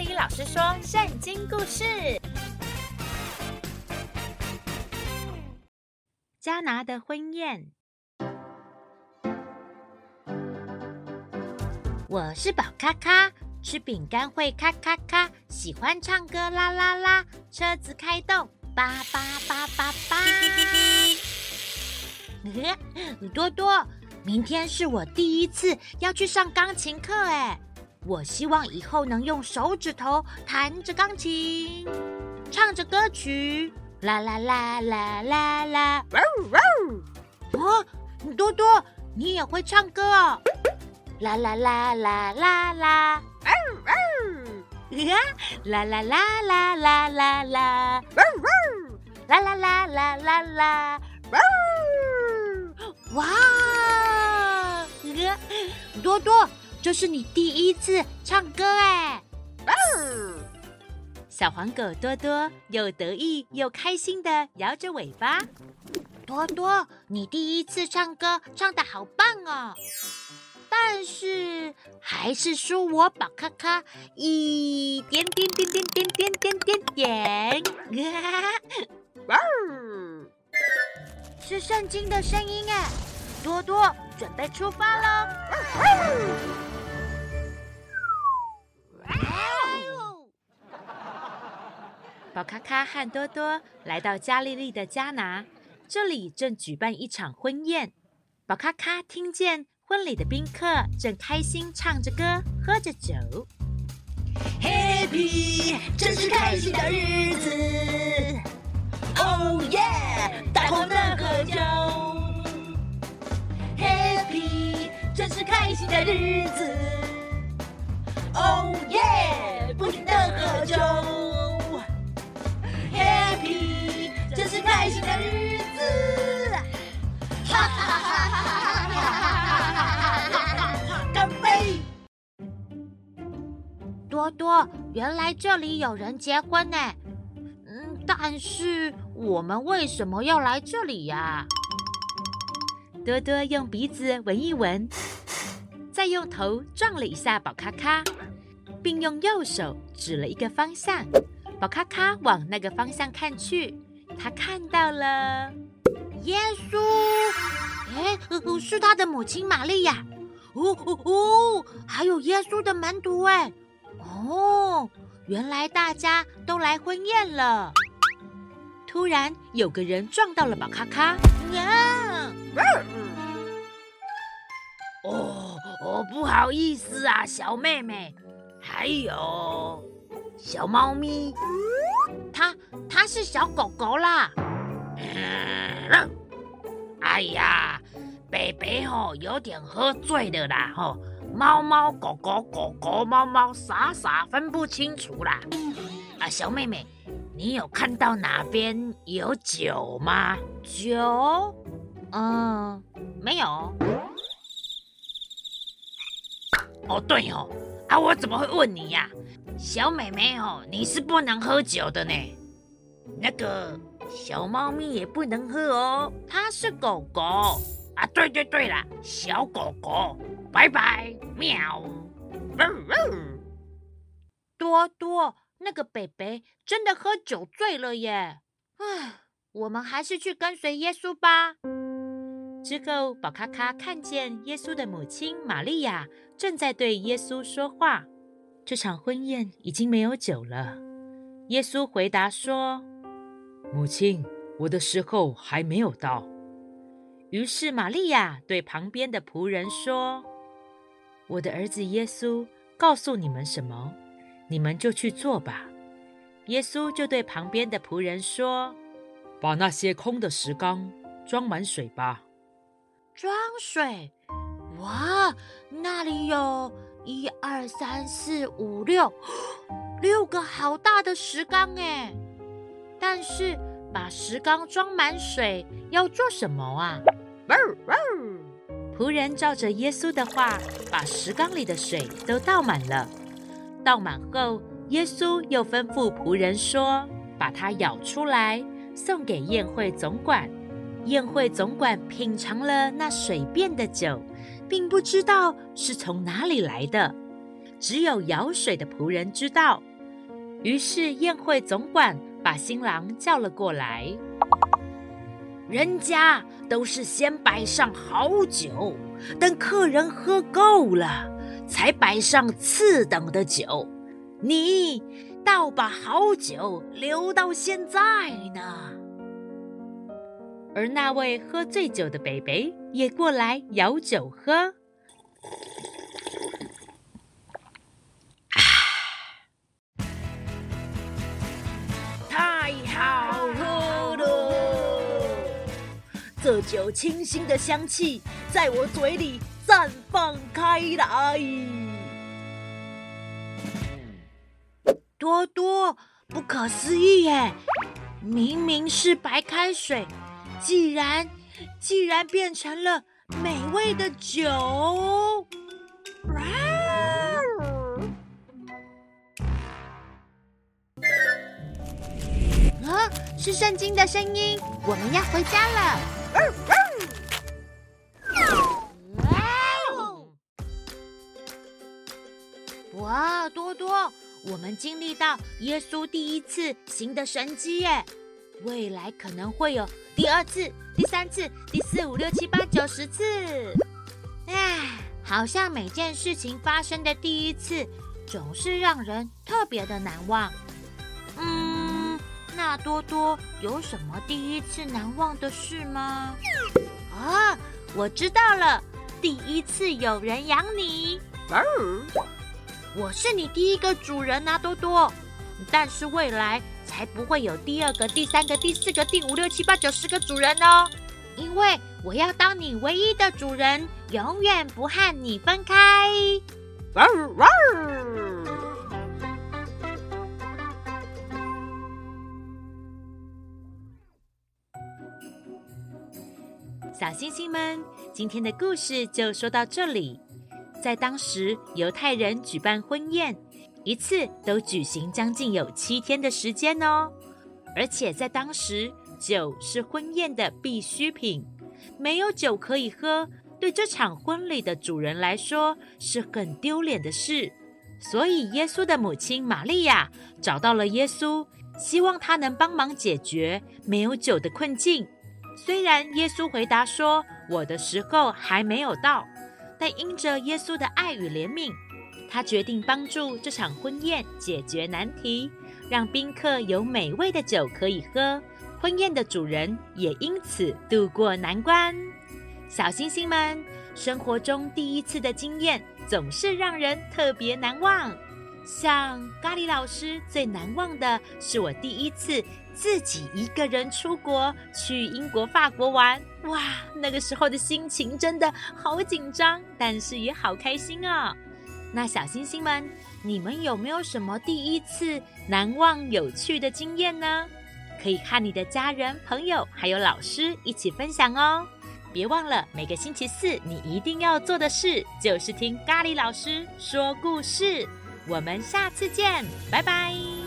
里老师说圣经故事：加拿的婚宴。我是宝咖咖，吃饼干会咔咔咔，喜欢唱歌啦啦啦，车子开动叭叭叭叭叭。多多，明天是我第一次要去上钢琴课哎。我希望以后能用手指头弹着钢琴，唱着歌曲，啦啦啦啦啦啦，哇哇！哦，多多，你也会唱歌哦，啦啦啦啦啦啦，哇哇！呀，啦啦啦啦啦啦啦，哇哇！啦啦啦啦啦啦，哇！哇！多多。这是你第一次唱歌哎！小黄狗多多又得意又开心地摇着尾巴。多多，你第一次唱歌唱得好棒哦！但是还是输我宝咔咔一点点点点点点点点点。是圣经的声音哎！多多，准备出发喽！宝卡卡和多多来到加利利的迦拿，这里正举办一场婚宴。宝卡卡听见婚礼的宾客正开心唱着歌，喝着酒。Happy，真是开心的日子。Oh yeah，大伙乐喝酒。Happy，真是开心的日子。多多，原来这里有人结婚呢。嗯，但是我们为什么要来这里呀？多多用鼻子闻一闻，再用头撞了一下宝咖咖，并用右手指了一个方向。宝咖咖往那个方向看去。他看到了耶稣，哎，是他的母亲玛利亚，哦哦哦，还有耶稣的门徒哎，哦，原来大家都来婚宴了。突然有个人撞到了宝咖咖，呀，哦哦，不好意思啊，小妹妹，还有小猫咪。它它是小狗狗啦，嗯，哎呀，北北吼有点喝醉了啦吼，猫猫狗狗狗狗猫猫傻傻分不清楚啦，啊，小妹妹，你有看到哪边有酒吗？酒？嗯，没有。哦，对哦，啊，我怎么会问你呀？小妹妹哦，你是不能喝酒的呢。那个小猫咪也不能喝哦，它是狗狗啊。对对对啦，小狗狗，拜拜，喵。多多，那个北北真的喝酒醉了耶。唉，我们还是去跟随耶稣吧。之后，宝卡卡看见耶稣的母亲玛利亚正在对耶稣说话。这场婚宴已经没有酒了。耶稣回答说：“母亲，我的时候还没有到。”于是玛利亚对旁边的仆人说：“我的儿子耶稣告诉你们什么，你们就去做吧。”耶稣就对旁边的仆人说：“把那些空的石缸装满水吧。”装水？哇，那里有。一二三四五六，六个好大的石缸哎！但是把石缸装满水要做什么啊？汪汪仆人照着耶稣的话，把石缸里的水都倒满了。倒满后，耶稣又吩咐仆人说：“把它舀出来，送给宴会总管。”宴会总管品尝了那水变的酒。并不知道是从哪里来的，只有舀水的仆人知道。于是宴会总管把新郎叫了过来。人家都是先摆上好酒，等客人喝够了，才摆上次等的酒。你倒把好酒留到现在呢。而那位喝醉酒的北北也过来舀酒喝，酒清新的香气在我嘴里绽放开来。多多，不可思议耶！明明是白开水，既然既然变成了美味的酒。啊，是圣经的声音，我们要回家了。哇，多多，我们经历到耶稣第一次行的神迹耶，未来可能会有第二次、第三次、第四、五、六、七、八、九、十次。唉，好像每件事情发生的第一次，总是让人特别的难忘。嗯，那多多有什么第一次难忘的事吗？啊，我知道了，第一次有人养你。我是你第一个主人啊，多多。但是未来才不会有第二个、第三个、第四个、第五六七八九十个主人哦，因为我要当你唯一的主人，永远不和你分开。哇哇！小星星们，今天的故事就说到这里。在当时，犹太人举办婚宴，一次都举行将近有七天的时间哦。而且在当时，酒是婚宴的必需品，没有酒可以喝，对这场婚礼的主人来说是很丢脸的事。所以，耶稣的母亲玛利亚找到了耶稣，希望他能帮忙解决没有酒的困境。虽然耶稣回答说：“我的时候还没有到。”但因着耶稣的爱与怜悯，他决定帮助这场婚宴解决难题，让宾客有美味的酒可以喝。婚宴的主人也因此度过难关。小星星们，生活中第一次的经验总是让人特别难忘。像咖喱老师最难忘的是我第一次自己一个人出国去英国、法国玩，哇，那个时候的心情真的好紧张，但是也好开心哦。那小星星们，你们有没有什么第一次难忘、有趣的经验呢？可以和你的家人、朋友还有老师一起分享哦。别忘了每个星期四你一定要做的事就是听咖喱老师说故事。我们下次见，拜拜。